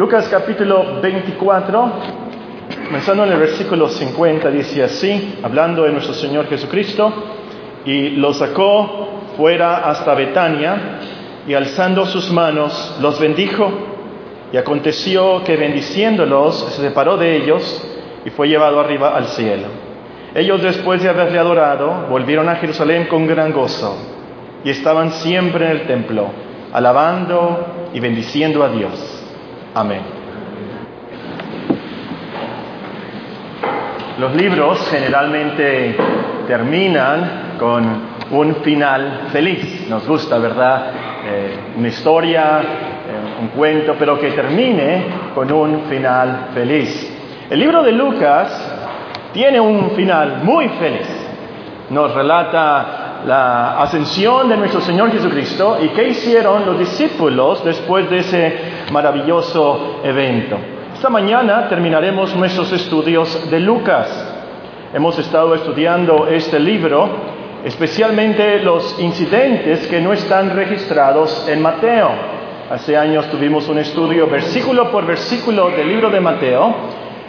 Lucas capítulo 24, comenzando en el versículo 50, dice así, hablando de nuestro Señor Jesucristo, y lo sacó fuera hasta Betania, y alzando sus manos los bendijo, y aconteció que bendiciéndolos se separó de ellos y fue llevado arriba al cielo. Ellos después de haberle adorado, volvieron a Jerusalén con gran gozo, y estaban siempre en el templo, alabando y bendiciendo a Dios. Amén. Los libros generalmente terminan con un final feliz. Nos gusta, ¿verdad? Eh, una historia, eh, un cuento, pero que termine con un final feliz. El libro de Lucas tiene un final muy feliz. Nos relata la ascensión de nuestro Señor Jesucristo y qué hicieron los discípulos después de ese maravilloso evento. Esta mañana terminaremos nuestros estudios de Lucas. Hemos estado estudiando este libro, especialmente los incidentes que no están registrados en Mateo. Hace años tuvimos un estudio versículo por versículo del libro de Mateo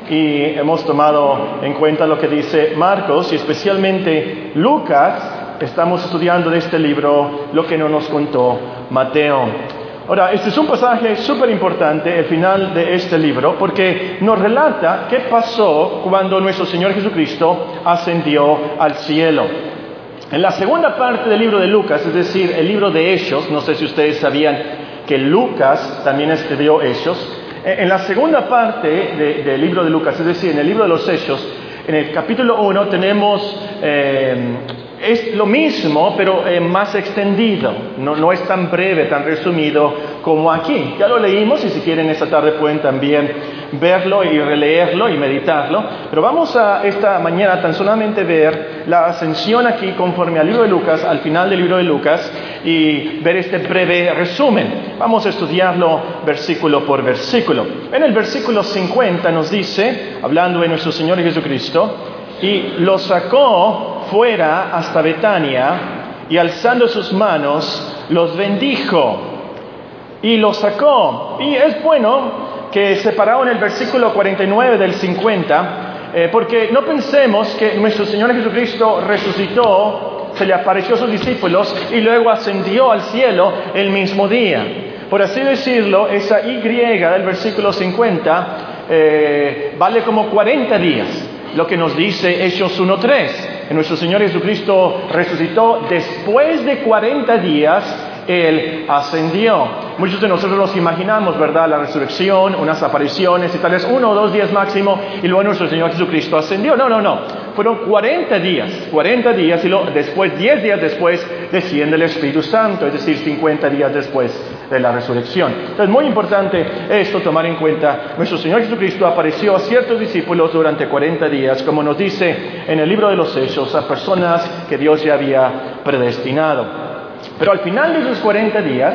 y hemos tomado en cuenta lo que dice Marcos y especialmente Lucas estamos estudiando de este libro lo que no nos contó Mateo. Ahora, este es un pasaje súper importante, el final de este libro, porque nos relata qué pasó cuando nuestro Señor Jesucristo ascendió al cielo. En la segunda parte del libro de Lucas, es decir, el libro de Hechos, no sé si ustedes sabían que Lucas también escribió Hechos, en la segunda parte del libro de Lucas, es decir, en el libro de los Hechos, en el capítulo 1 tenemos eh, es lo mismo, pero eh, más extendido. No, no, es tan breve, tan resumido como aquí. Ya lo leímos y si quieren esta tarde pueden también verlo y releerlo y meditarlo. Pero vamos a esta mañana tan solamente ver la ascensión aquí conforme al libro de Lucas, al final del libro de Lucas, y ver este breve resumen. Vamos a estudiarlo versículo por versículo. En el versículo 50 nos dice, hablando de nuestro Señor Jesucristo, y lo sacó fuera hasta Betania y alzando sus manos los bendijo y lo sacó. Y es bueno que separado en el versículo 49 del 50, eh, porque no pensemos que nuestro Señor Jesucristo resucitó, se le apareció a sus discípulos y luego ascendió al cielo el mismo día. Por así decirlo, esa Y del versículo 50 eh, vale como 40 días lo que nos dice Hechos 1.3. Nuestro Señor Jesucristo resucitó después de 40 días él ascendió. Muchos de nosotros nos imaginamos, ¿verdad? La resurrección, unas apariciones y tal vez uno o dos días máximo y luego nuestro Señor Jesucristo ascendió. No, no, no. Fueron 40 días, 40 días y después, 10 días después, desciende el Espíritu Santo, es decir, 50 días después de la resurrección. Entonces, muy importante esto tomar en cuenta. Nuestro Señor Jesucristo apareció a ciertos discípulos durante 40 días, como nos dice en el libro de los Hechos, a personas que Dios ya había predestinado. Pero al final de esos 40 días,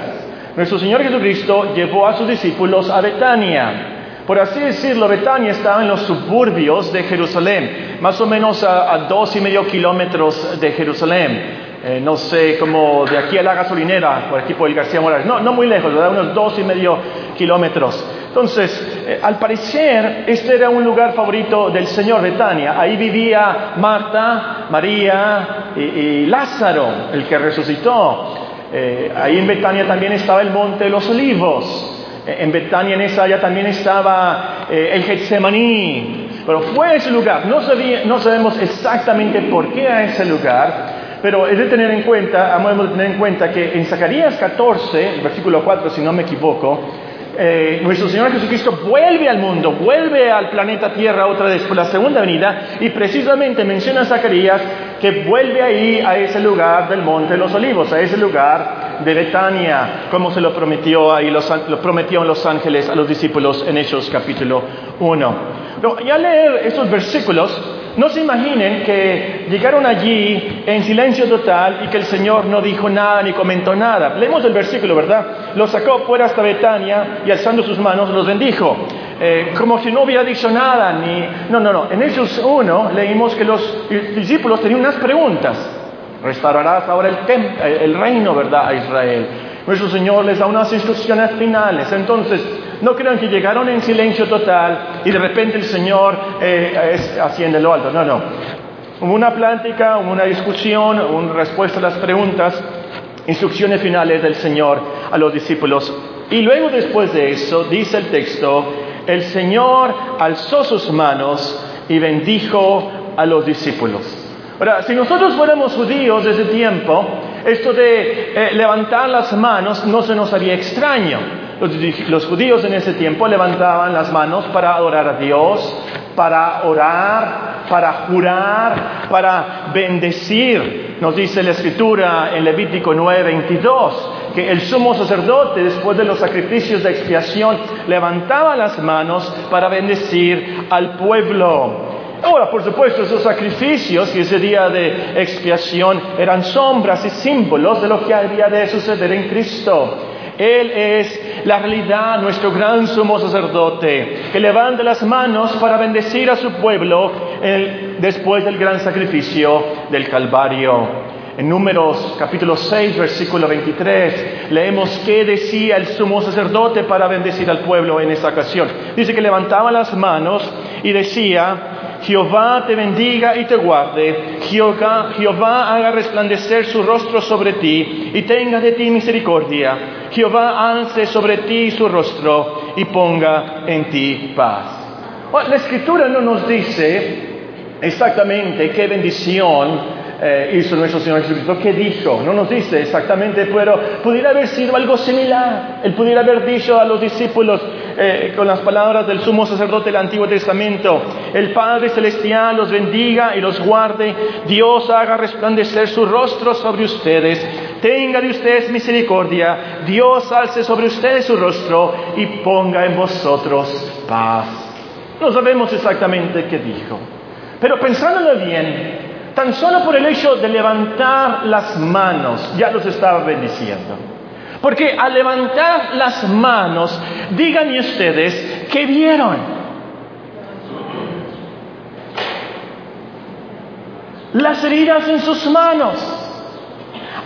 nuestro Señor Jesucristo llevó a sus discípulos a Betania. Por así decirlo, Betania estaba en los suburbios de Jerusalén, más o menos a, dos y medio kilómetros de Jerusalén. Eh, no sé, como de aquí a la gasolinera, por aquí por el García Morales. No, no muy lejos, ¿verdad? Unos dos y medio kilómetros. Entonces, eh, al parecer, este era un lugar favorito del Señor Betania. Ahí vivía Marta, María y, Lázaro, el que resucitó. Eh, ahí en Betania también estaba el Monte de los Olivos. Eh, en Betania, en esa área, también estaba el Getsemaní. Pero fue ese lugar. No, no sabemos exactamente por qué a ese lugar, pero es de tener en cuenta, de tener en cuenta que en Zacarías 14, versículo 4, si no me equivoco, eh, nuestro Señor Jesucristo vuelve al mundo, vuelve al planeta Tierra otra vez por la segunda venida y precisamente menciona a Zacarías que vuelve ahí a ese lugar del Monte de los Olivos, a ese lugar de Betania, como se lo prometió ahí, lo prometió los ángeles a los discípulos en Hechos capítulo 1. Pero ya leer estos versículos, no se imaginen que llegaron allí en silencio total y que el Señor no dijo nada ni comentó nada. Leemos el versículo, ¿verdad? Los sacó fuera hasta Betania y alzando sus manos los bendijo. Eh, como si no hubiera dicho nada, ni... No, no, no. En Hechos 1 leímos que los discípulos tenían unas preguntas. Restaurarás ahora el, el reino, ¿verdad?, a Israel. Nuestro Señor les da unas instrucciones finales. Entonces, No crean que llegaron en silencio total y de repente el Señor eh, es haciendo lo alto. No, no. Hubo una plática, una discusión, una respuesta a las preguntas, instrucciones finales del Señor a los discípulos. Y luego después de eso, dice el texto, el Señor alzó sus manos y bendijo a los discípulos. Ahora, si nosotros fuéramos judíos de ese tiempo, esto de eh, levantar las manos no se nos haría extraño. Los, judíos en ese tiempo levantaban las manos para adorar a Dios, para orar, para jurar, para bendecir. Nos dice la escritura en Levítico 9:22 que el sumo sacerdote, después de los sacrificios de expiación, levantaba las manos para bendecir al pueblo. Ahora, por supuesto, esos sacrificios y ese día de expiación eran sombras y símbolos de lo que había de suceder en Cristo. Él es la realidad, nuestro gran sumo sacerdote, que levanta las manos para bendecir a su pueblo después del gran sacrificio del Calvario. En Números capítulo 6, versículo 23, leemos qué decía el sumo sacerdote para bendecir al pueblo en esa ocasión. Dice que levantaba las manos y decía, Jehová te bendiga y te guarde, Jehová, Jehová haga resplandecer su rostro sobre ti y tenga de ti misericordia, Jehová alce sobre ti su rostro y ponga en ti paz. la escritura no nos dice exactamente qué bendición eh, hizo nuestro Señor Jesucristo. ¿Qué dijo? No nos dice exactamente, pero pudiera haber sido algo similar. Él pudiera haber dicho a los discípulos eh, con las palabras del sumo sacerdote del Antiguo Testamento, el Padre Celestial los bendiga y los guarde, Dios haga resplandecer su rostro sobre ustedes, tenga de ustedes misericordia, Dios alce sobre ustedes su rostro y ponga en vosotros paz. No sabemos exactamente qué dijo, pero pensándolo bien, Tan solo por el hecho de levantar las manos ya los estaba bendiciendo. Porque al levantar las manos, díganme ustedes, ¿qué vieron? Las heridas en sus manos.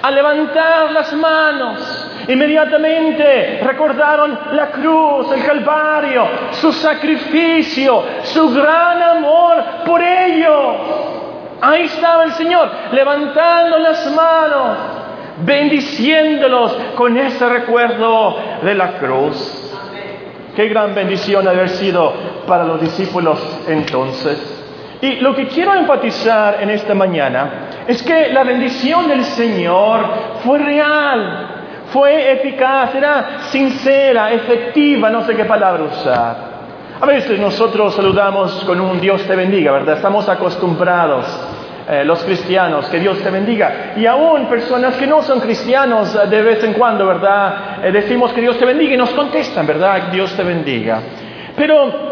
Al levantar las manos, inmediatamente recordaron la cruz, el Calvario, su sacrificio, su gran amor por ellos. Ahí estaba el Señor, levantando las manos, bendiciéndolos con ese recuerdo de la cruz. Qué gran bendición haber sido para los discípulos entonces. Y lo que quiero enfatizar en esta mañana es que la bendición del Señor fue real, fue eficaz, era sincera, efectiva, no sé qué palabra usar. A veces nosotros saludamos con un Dios te bendiga, ¿verdad? Estamos acostumbrados, eh, los cristianos, que Dios te bendiga. Y aún personas que no son cristianos, eh, de vez en cuando, ¿verdad? Eh, decimos que Dios te bendiga y nos contestan, ¿verdad? Dios te bendiga. Pero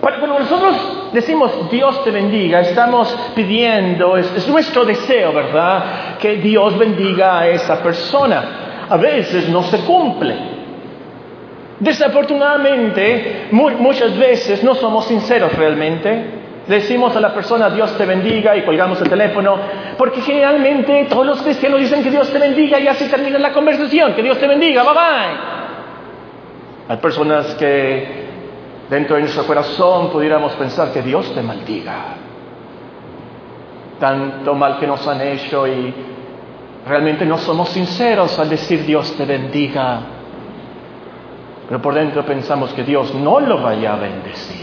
cuando nosotros decimos Dios te bendiga, estamos pidiendo, es nuestro deseo, ¿verdad? Que Dios bendiga a esa persona. A veces no se cumple. Desafortunadamente, muchas veces no somos sinceros realmente. Decimos a la persona Dios te bendiga y colgamos el teléfono, porque generalmente todos los cristianos dicen que Dios te bendiga y así termina la conversación, que Dios te bendiga, bye bye. Hay personas que dentro de nuestro corazón pudiéramos pensar que Dios te maldiga. Tanto mal que nos han hecho y realmente no somos sinceros al decir Dios te bendiga pero por dentro pensamos que Dios no lo vaya a bendecir.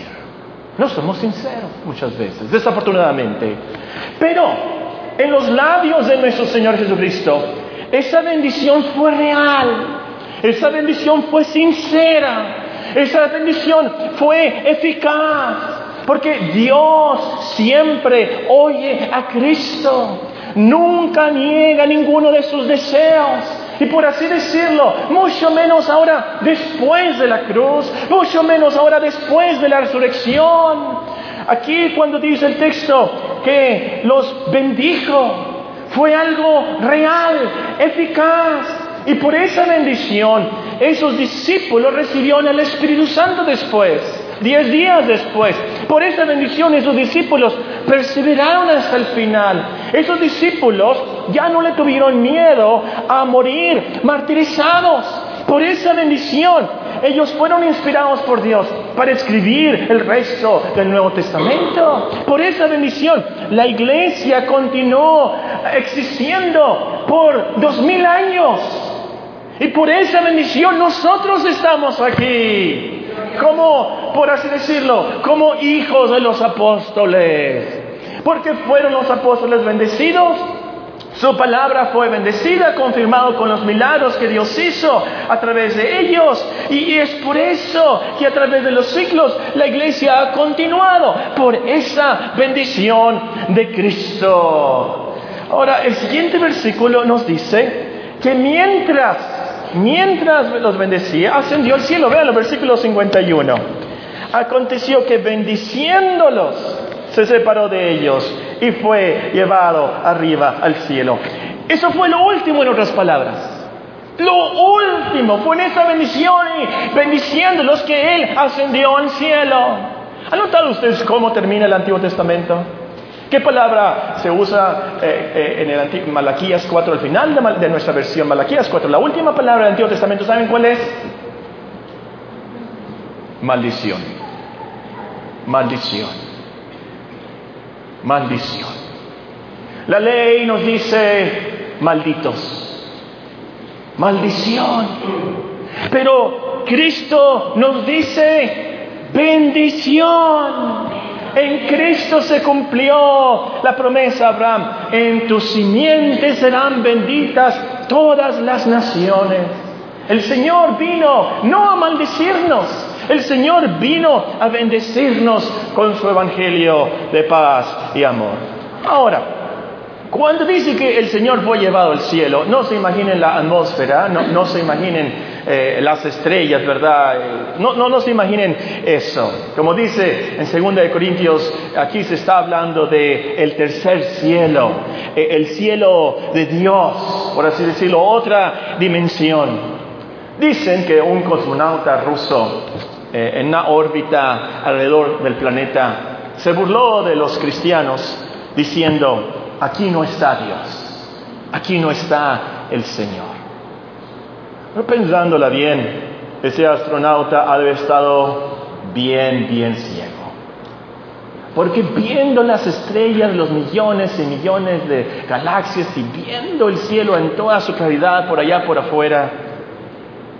No somos sinceros muchas veces, desafortunadamente. Pero en los labios de nuestro Señor Jesucristo, esa bendición fue real, esa bendición fue sincera, esa bendición fue eficaz, porque Dios siempre oye a Cristo, nunca niega ninguno de sus deseos. Y por así decirlo, mucho menos ahora después de la cruz, mucho menos ahora después de la resurrección. Aquí cuando dice el texto que los bendijo, fue algo real, eficaz. Y por esa bendición, esos discípulos recibieron el Espíritu Santo después. Diez días después, por esa bendición esos discípulos perseveraron hasta el final. Esos discípulos ya no le tuvieron miedo a morir martirizados. Por esa bendición, ellos fueron inspirados por Dios para escribir el resto del Nuevo Testamento. Por esa bendición, la iglesia continuó existiendo por dos mil años. Y por esa bendición nosotros estamos aquí. Como, por así decirlo, como hijos de los apóstoles. Porque fueron los apóstoles bendecidos su palabra fue bendecida, confirmado con los milagros que Dios hizo a través de ellos. Y es por eso que a través de los siglos la iglesia ha continuado, por esa bendición de Cristo. Ahora, el siguiente versículo nos dice que mientras, mientras los bendecía, ascendió al cielo. Vean el versículo 51. Aconteció que bendiciéndolos, se separó de ellos y fue llevado arriba al cielo. Eso fue lo último en otras palabras. Lo último fue en esa bendición y bendiciendo los que Él ascendió al cielo. ¿Han notado ustedes cómo termina el Antiguo Testamento? ¿Qué palabra se usa eh, eh, en el Antiguo, Malaquías 4 al final de, de nuestra versión? Malaquías 4, la última palabra del Antiguo Testamento, ¿saben cuál es? Maldición. Maldición maldición. La ley nos dice malditos, maldición. Pero Cristo nos dice bendición. En Cristo se cumplió la promesa a Abraham. En tus simientes serán benditas todas las naciones. El Señor vino no a maldecirnos, el Señor vino a bendecirnos con su evangelio de paz y amor. Ahora, cuando dice que el Señor fue llevado al cielo, no se imaginen la atmósfera, no, se imaginen eh, las estrellas, ¿verdad? No, no, no se imaginen eso. Como dice en 2 de Corintios, aquí se está hablando de el tercer cielo, eh, el cielo de Dios, por así decirlo, otra dimensión. Dicen que un cosmonauta ruso eh, en una órbita alrededor del planeta, se burló de los cristianos diciendo, aquí no está Dios, aquí no está el Señor. Pero pensándola bien, ese astronauta ha estado bien, bien ciego. Porque viendo las estrellas, los millones y millones de galaxias y viendo el cielo en toda su claridad por allá por afuera,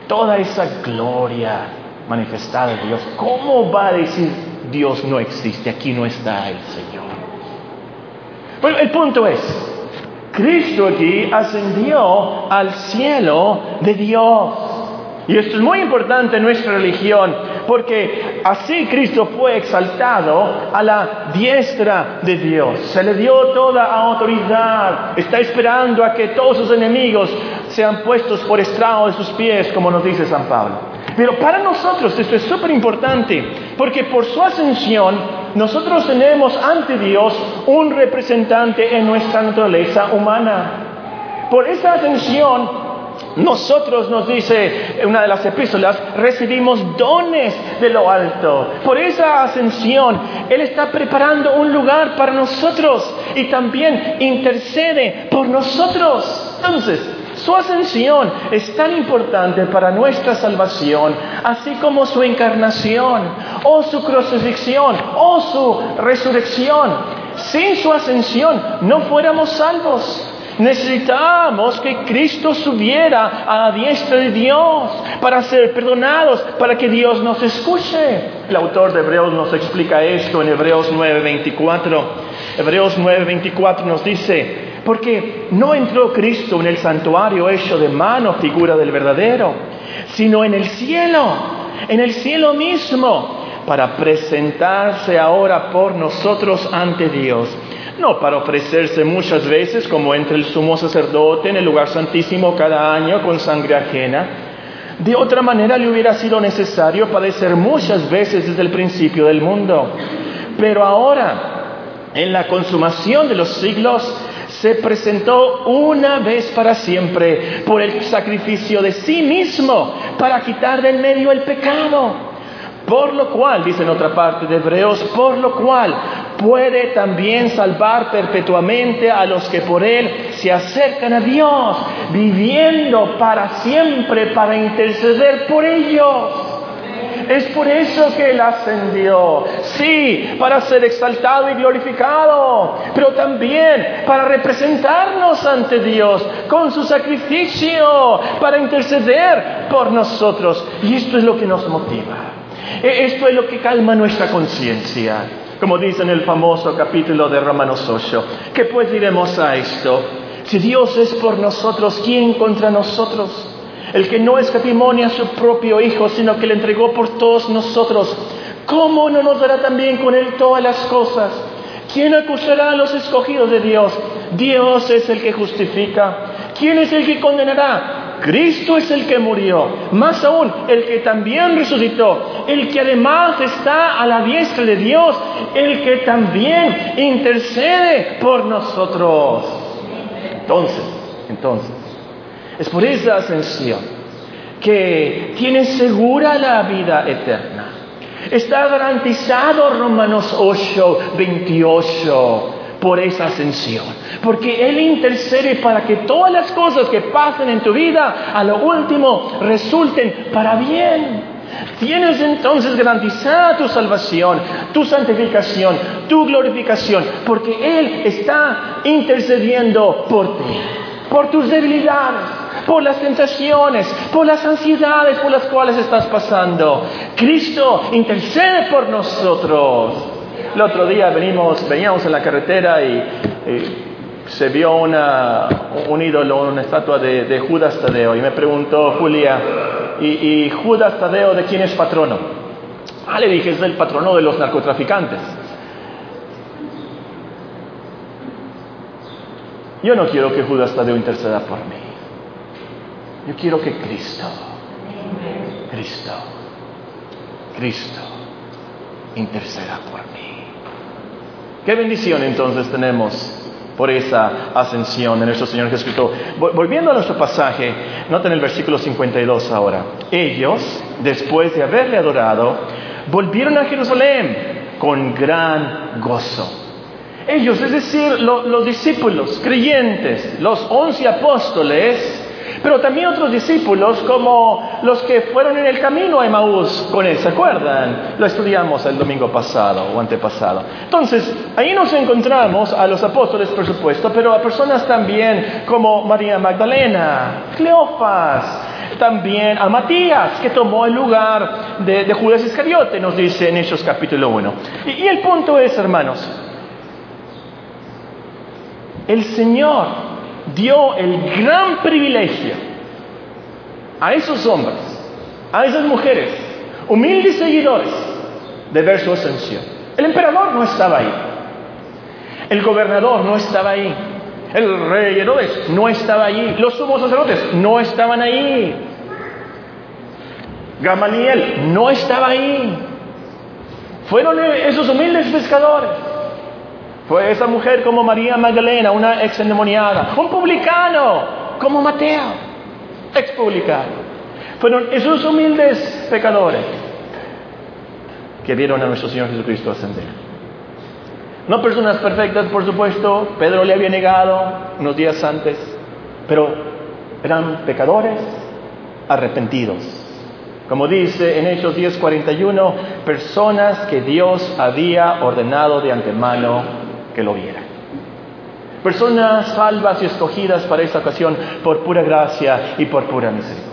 toda esa gloria, manifestada Dios, ¿cómo va a decir Dios no existe? Aquí no está el Señor. El punto es, Cristo aquí ascendió al cielo de Dios. Y esto es muy importante en nuestra religión, porque así Cristo fue exaltado a la diestra de Dios. Se le dio toda autoridad. Está esperando a que todos sus enemigos sean puestos por estrado de sus pies, como nos dice San Pablo. Pero para nosotros esto es súper importante, porque por su ascensión nosotros tenemos ante Dios un representante en nuestra naturaleza humana. Por esa ascensión nosotros, nos dice una de las epístolas, recibimos dones de lo alto. Por esa ascensión, Él está preparando un lugar para nosotros y también intercede por nosotros. Entonces, su ascensión es tan importante para nuestra salvación, así como su encarnación, o su crucifixión, o su resurrección. Sin su ascensión no fuéramos salvos. Necesitamos que Cristo subiera a la diestra de Dios para ser perdonados, para que Dios nos escuche. El autor de Hebreos nos explica esto en Hebreos 9:24. Hebreos 9:24 nos dice, porque no entró Cristo en el santuario hecho de mano, figura del verdadero, sino en el cielo, en el cielo mismo, para presentarse ahora por nosotros ante Dios. No para ofrecerse muchas veces como entre el sumo sacerdote en el lugar santísimo cada año con sangre ajena. De otra manera le hubiera sido necesario padecer muchas veces desde el principio del mundo. Pero ahora, en la consumación de los siglos, se presentó una vez para siempre por el sacrificio de sí mismo para quitar del medio el pecado. Por lo cual, dice en otra parte de Hebreos, por lo cual puede también salvar perpetuamente a los que por Él se acercan a Dios, viviendo para siempre para interceder por ellos. Es por eso que Él ascendió. Sí, para ser exaltado y glorificado, pero también para representarnos ante Dios con su sacrificio, para interceder por nosotros. Y esto es lo que nos motiva. E-, esto es lo que calma nuestra conciencia. Como dice en el famoso capítulo de Romanos 8. ¿Qué pues diremos a esto? Si Dios es por nosotros, ¿quién contra nosotros? El que no escatimonia a su propio Hijo, sino que le entregó por todos nosotros, ¿cómo no nos dará también con Él todas las cosas? ¿Quién acusará a los escogidos de Dios? Dios es el que justifica. ¿Quién es el que condenará? Cristo es el que murió, más aún el que también resucitó, el que además está a la diestra de Dios, el que también intercede por nosotros. Entonces, entonces, es por esa ascensión que tiene segura la vida eterna. Está garantizado Romanos 8, 28 por esa ascensión. Porque Él intercede para que todas las cosas que pasen en tu vida a lo último resulten para bien. Tienes entonces garantizada tu salvación, tu santificación, tu glorificación, porque Él está intercediendo por ti, por tus debilidades, por las tentaciones, por las ansiedades por las cuales estás pasando. Cristo intercede por nosotros. El otro día venimos, veníamos en la carretera y, se vio una, un ídolo, una estatua de, Judas Tadeo. Y me preguntó Julia, ¿y, ¿y, Judas Tadeo de quién es patrono? Ah, le dije, es el patrono de los narcotraficantes. Yo no quiero que Judas Tadeo interceda por mí. Yo quiero que Cristo, Cristo, Cristo interceda por mí. Qué bendición entonces tenemos por esa ascensión de nuestro Señor Jesucristo. Volviendo a nuestro pasaje, noten el versículo 52 ahora. Ellos, después de haberle adorado, volvieron a Jerusalén con gran gozo. Ellos, es decir, los discípulos, creyentes, los once apóstoles, pero también otros discípulos como los que fueron en el camino a Emaús con él, ¿se acuerdan? Lo estudiamos el domingo pasado o antepasado. Entonces, ahí nos encontramos a los apóstoles, por supuesto, pero a personas también como María Magdalena, Cleofas, también a Matías, que tomó el lugar de, Judas Iscariote, nos dice en Hechos capítulo 1. y el punto es, hermanos, el Señor dio el gran privilegio a esos hombres, a esas mujeres, humildes seguidores, de ver su ascensión. El emperador no estaba ahí. El gobernador no estaba ahí. El rey Herodes no estaba allí. Los sumos sacerdotes no estaban ahí. Gamaliel no estaba ahí. Fueron esos humildes pescadores fue esa mujer como María Magdalena, una ex endemoniada. Un publicano como Mateo, ex publicano. Fueron esos humildes pecadores que vieron a nuestro Señor Jesucristo ascender. No personas perfectas, por supuesto. Pedro le había negado unos días antes, pero eran pecadores arrepentidos. Como dice en Hechos 10:41, personas que Dios había ordenado de antemano que lo vieran. Personas salvas y escogidas para esta ocasión por pura gracia y por pura misericordia.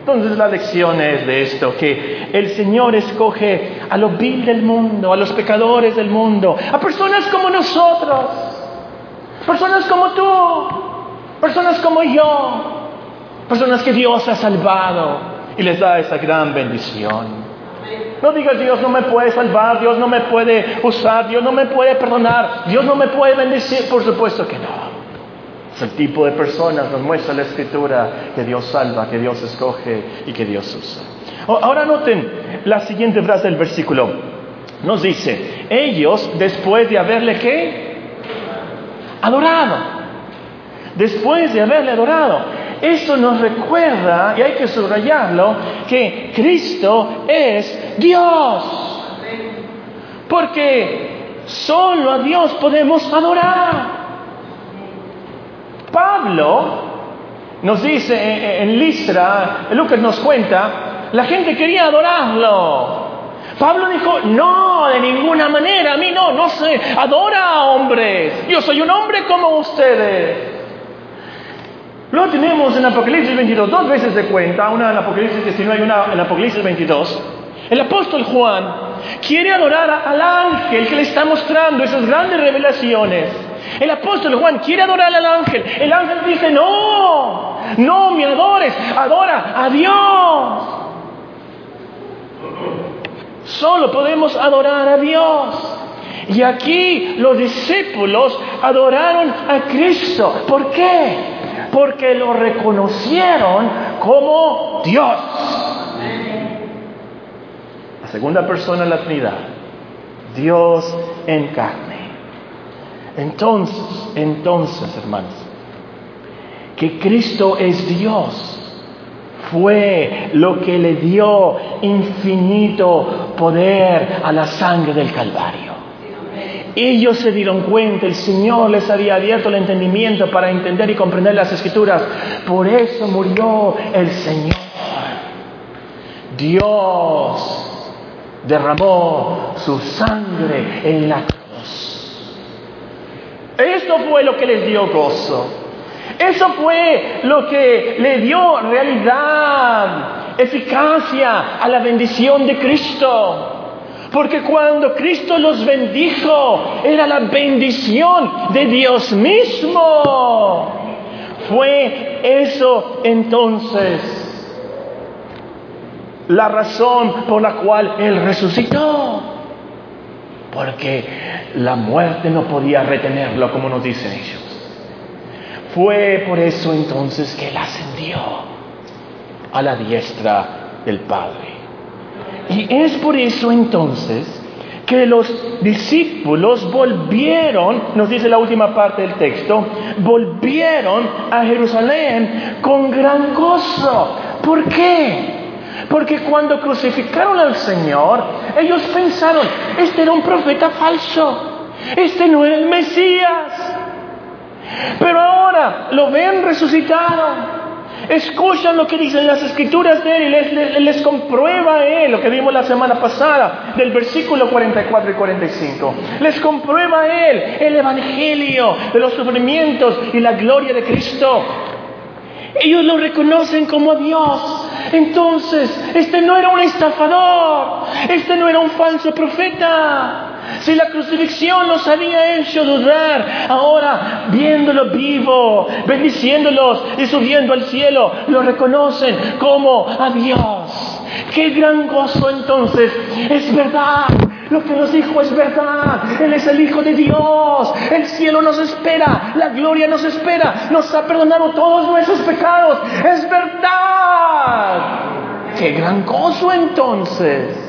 Entonces la lección es de esto, que el Señor escoge a lo vil del mundo, a los pecadores del mundo, a personas como nosotros, personas como tú, personas como yo, personas que Dios ha salvado y les da esa gran bendición. No digas Dios no me puede salvar, Dios no me puede usar, Dios no me puede perdonar, Dios no me puede bendecir. Por supuesto que no. Es el tipo de personas, nos muestra la escritura, que Dios salva, que Dios escoge y que Dios usa. Ahora noten la siguiente frase del versículo. Nos dice, ellos después de haberle qué? Adorado. Después de haberle adorado. Esto nos recuerda, y hay que subrayarlo, que Cristo es Dios. Porque solo a Dios podemos adorar. Pablo nos dice en Listra, Lucas nos cuenta, La gente quería adorarlo. Pablo dijo, no, de ninguna manera, a mí no, no sé, adora a hombres, yo soy un hombre como ustedes. Luego tenemos en Apocalipsis 22, dos veces de cuenta, una en Apocalipsis 19 y una en Apocalipsis 22. El apóstol Juan quiere adorar al ángel que le está mostrando esas grandes revelaciones. El apóstol Juan quiere adorar al ángel. El ángel dice, no, no me adores, adora a Dios. Solo podemos adorar a Dios. Y aquí los discípulos adoraron a Cristo. ¿Por qué? Porque lo reconocieron como Dios. La segunda persona de la Trinidad. Dios en carne. Entonces, entonces, hermanos, que Cristo es Dios fue lo que le dio infinito poder a la sangre del Calvario. Ellos se dieron cuenta, el Señor les había abierto el entendimiento para entender y comprender las escrituras. Por eso murió el Señor. Dios derramó su sangre en la cruz. Esto fue lo que les dio gozo. Eso fue lo que le dio realidad, eficacia a la bendición de Cristo. Porque cuando Cristo los bendijo, era la bendición de Dios mismo. Fue eso entonces la razón por la cual Él resucitó. Porque la muerte no podía retenerlo, como nos dicen ellos. Fue por eso entonces que Él ascendió a la diestra del Padre. Y es por eso entonces que los discípulos volvieron, nos dice la última parte del texto, volvieron a Jerusalén con gran gozo. ¿Por qué? Porque cuando crucificaron al Señor, ellos pensaron, este era un profeta falso, este no era el Mesías. Pero ahora lo ven resucitado. Escuchan lo que dicen las escrituras de él y les, comprueba él lo que vimos la semana pasada del versículo 44 y 45. Les comprueba él el evangelio de los sufrimientos y la gloria de Cristo. Ellos lo reconocen como Dios. Entonces, este no era un estafador, este no era un falso profeta. Si la crucifixión los había hecho dudar, ahora viéndolo vivo, bendiciéndolos y subiendo al cielo, lo reconocen como a Dios. Qué gran gozo entonces. Es verdad. Lo que nos dijo es verdad. Él es el Hijo de Dios. El cielo nos espera. La gloria nos espera. Nos ha perdonado todos nuestros pecados. Es verdad. Qué gran gozo entonces.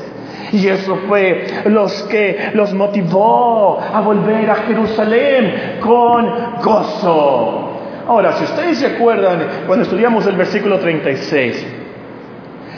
Y eso fue los que los motivó a volver a Jerusalén con gozo. Ahora, si ustedes se acuerdan, cuando estudiamos el versículo 36,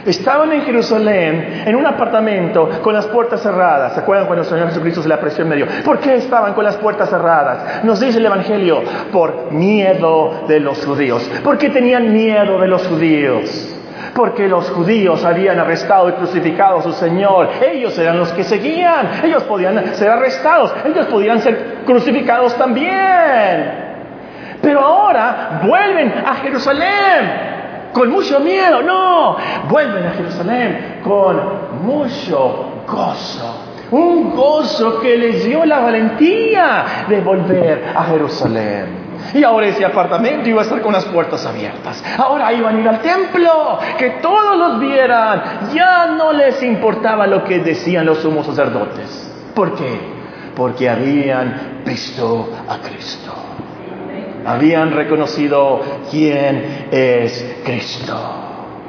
estaban en Jerusalén, en un apartamento, con las puertas cerradas. ¿Se acuerdan cuando el Señor Jesucristo se le apreció en medio? ¿Por qué estaban con las puertas cerradas? Nos dice el Evangelio, por miedo de los judíos. ¿Por qué tenían miedo de los judíos? Porque los judíos habían arrestado y crucificado a su Señor. Ellos eran los que seguían, ellos podían ser arrestados, ellos podían ser crucificados también. Pero ahora vuelven a Jerusalén con mucho miedo, no, vuelven a Jerusalén con mucho gozo. Un gozo que les dio la valentía de volver a Jerusalén. Y ahora ese apartamento iba a estar con las puertas abiertas. Ahora iban a ir al templo, que todos los vieran. Ya no les importaba lo que decían los sumos sacerdotes. ¿Por qué? Porque habían visto a Cristo. Habían reconocido quién es Cristo.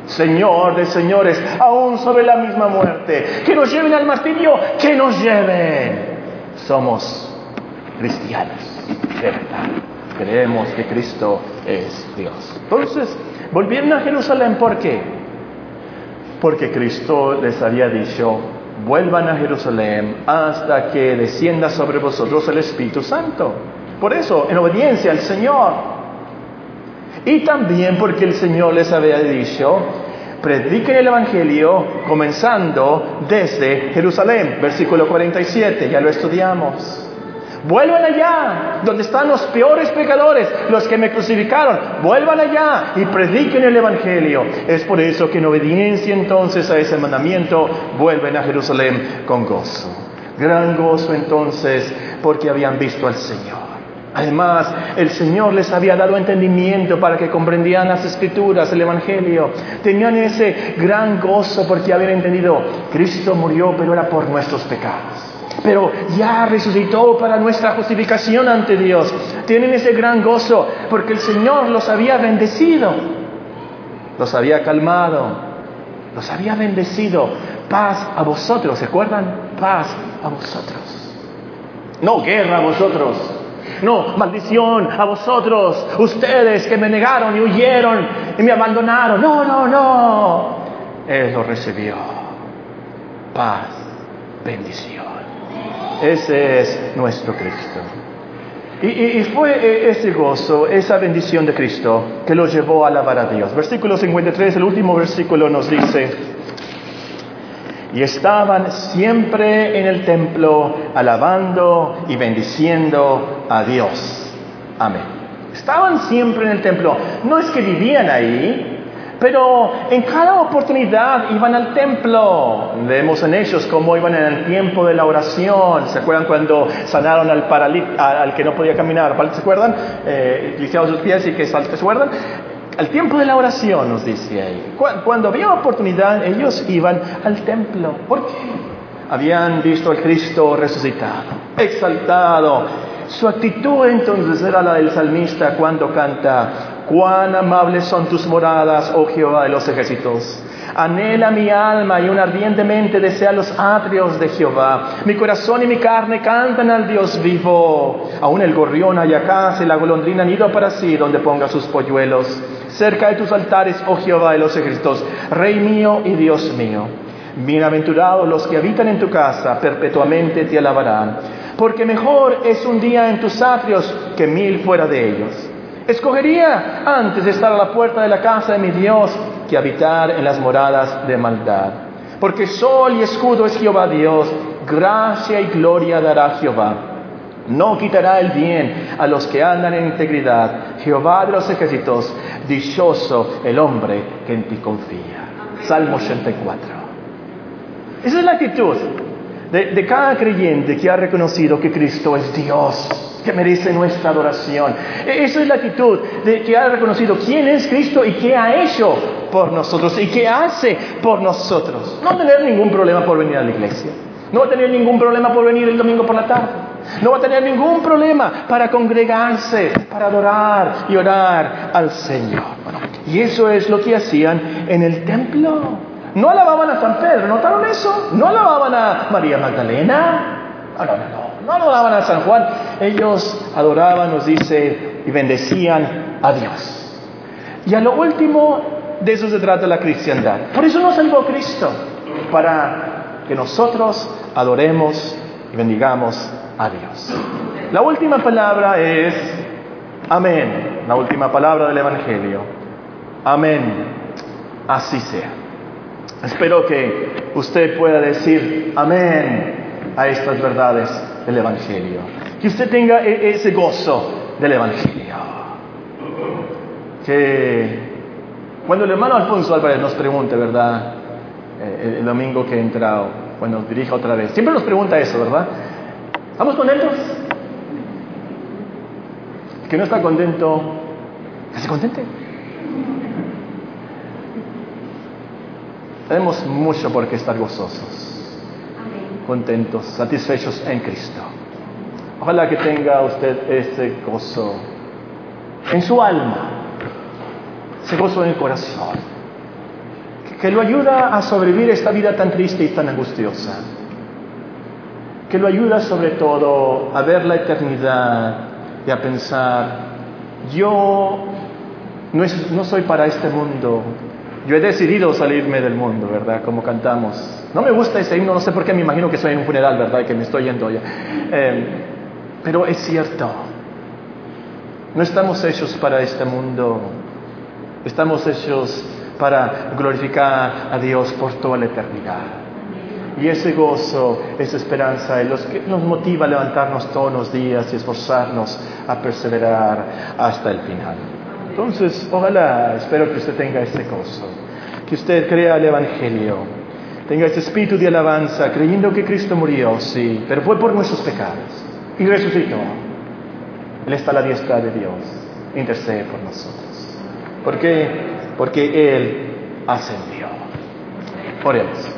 Señor de señores, aún sobre la misma muerte. Que nos lleven al martirio, que nos lleven. Somos cristianos, verdad creemos que Cristo es Dios. Entonces, volvieron a Jerusalén, ¿por qué? Porque Cristo les había dicho, vuelvan a Jerusalén hasta que descienda sobre vosotros el Espíritu Santo. Por eso, en obediencia al Señor. Y también porque el Señor les había dicho, prediquen el Evangelio comenzando desde Jerusalén. Versículo 47, ya lo estudiamos. Vuelvan allá, donde están los peores pecadores, los que me crucificaron. Vuelvan allá y prediquen el Evangelio. Es por eso que en obediencia entonces a ese mandamiento vuelven a Jerusalén con gozo. Gran gozo entonces porque habían visto al Señor. Además, el Señor les había dado entendimiento para que comprendieran las escrituras, el Evangelio. Tenían ese gran gozo porque habían entendido, Cristo murió, pero era por nuestros pecados pero ya resucitó para nuestra justificación ante Dios. Tienen ese gran gozo porque el Señor los había bendecido, los había calmado, los había bendecido. Paz a vosotros, ¿se acuerdan? Paz a vosotros. No guerra a vosotros. No, maldición a vosotros, ustedes que me negaron y huyeron y me abandonaron. No, no, no. Él lo recibió. Paz, bendición. Ese es nuestro Cristo. Y, fue eh, ese gozo, esa bendición de Cristo que lo llevó a alabar a Dios. Versículo 53, el último versículo nos dice, y estaban siempre en el templo alabando y bendiciendo a Dios. Amén. Estaban siempre en el templo. No es que vivían ahí, pero en cada oportunidad iban al templo. Vemos en ellos cómo iban en el tiempo de la oración. ¿Se acuerdan cuando sanaron al paralítico, al que no podía caminar? ¿Se acuerdan? Eh, sus pies y que ¿se acuerdan? Al tiempo de la oración nos dice ahí. Cuando había oportunidad, ellos iban al templo. ¿Por qué? Habían visto al Cristo resucitado, exaltado. Su actitud entonces era la del salmista cuando canta, Cuán amables son tus moradas, oh Jehová de los ejércitos. Anhela mi alma y un ardientemente desea los atrios de Jehová. Mi corazón y mi carne cantan al Dios vivo. Aún el gorrión casa y la golondrina nido para sí donde ponga sus polluelos. Cerca de tus altares, oh Jehová de los ejércitos, Rey mío y Dios mío. Bienaventurados los que habitan en tu casa, perpetuamente te alabarán. Porque mejor es un día en tus atrios que mil fuera de ellos. Escogería antes de estar a la puerta de la casa de mi Dios que habitar en las moradas de maldad. Porque sol y escudo es Jehová Dios, gracia y gloria dará Jehová. No quitará el bien a los que andan en integridad. Jehová de los ejércitos, dichoso el hombre que en ti confía. Salmo 84. Esa es la actitud de, de cada creyente que ha reconocido que Cristo es Dios que merece nuestra adoración. E, esa es la actitud de que ha reconocido quién es Cristo y qué ha hecho por nosotros y qué hace por nosotros. No tener ningún problema por venir a la iglesia. No va a tener ningún problema por venir el domingo por la tarde. No va a tener ningún problema para congregarse, para adorar y orar al Señor. y eso es lo que hacían en el templo. No alababan a San Pedro, ¿notaron eso? No alababan a María Magdalena. No, no, no no adoraban a San Juan, ellos adoraban, nos dice, y bendecían a Dios. Y a lo último, de eso se trata la cristiandad. Por eso nos salvó Cristo, para que nosotros adoremos y bendigamos a Dios. La última palabra es amén, la última palabra del Evangelio. Amén, así sea. Espero que usted pueda decir amén a estas verdades del Evangelio. Que usted tenga e-, ese gozo del Evangelio. Que cuando el hermano Alfonso Álvarez nos pregunte, ¿verdad? Eh, el, domingo que entra, cuando nos dirija otra vez, siempre nos pregunta eso, ¿verdad? ¿Estamos contentos? El que no está contento, que contente. Tenemos mucho por qué estar gozosos contentos, satisfechos en Cristo. Ojalá que tenga usted ese gozo en su alma, ese gozo en el corazón, que, lo ayuda a sobrevivir esta vida tan triste y tan angustiosa, que lo ayuda sobre todo a ver la eternidad y a pensar, yo no, no soy para este mundo, yo he decidido salirme del mundo, ¿verdad? Como cantamos. No me gusta ese himno, no sé por qué, me imagino que estoy en un funeral, ¿verdad? Que me estoy yendo ya. Eh, pero es cierto, no estamos hechos para este mundo, estamos hechos para glorificar a Dios por toda la eternidad. Y ese gozo, esa esperanza es lo que nos motiva a levantarnos todos los días y esforzarnos a perseverar hasta el final. Entonces, ojalá, espero que usted tenga ese gozo, que usted crea el Evangelio, tenga ese espíritu de alabanza, creyendo que Cristo murió, sí, pero fue por nuestros pecados y resucitó. Él está a la diestra de Dios, intercede por nosotros. ¿Por qué? Porque Él ascendió. Oremos.